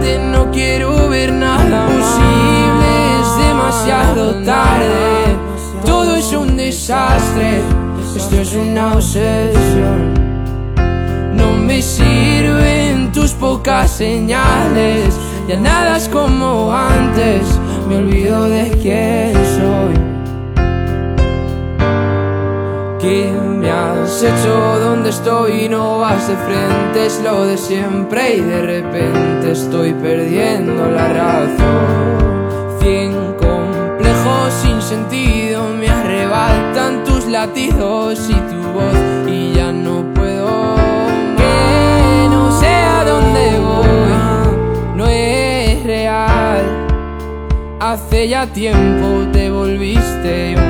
No quiero ver nada posible, es demasiado tarde. Todo es un desastre, esto es una obsesión. No me sirven tus pocas señales, ya nada es como antes, me olvido de quién soy. ¿Qué me has hecho? ¿Dónde estoy? No vas de frente, es lo de siempre y de repente estoy perdiendo la razón. Cien complejos sin sentido me arrebatan tus latidos y tu voz y ya no puedo que no sé a dónde voy, no es real. Hace ya tiempo te volviste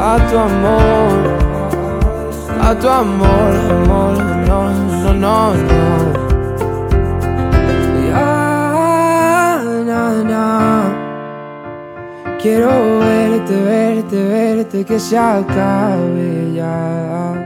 a tu amor, a tu amor, amor, no, no, no, no. Ya, na, na. Quiero verte, verte, verte, que se acabe ya.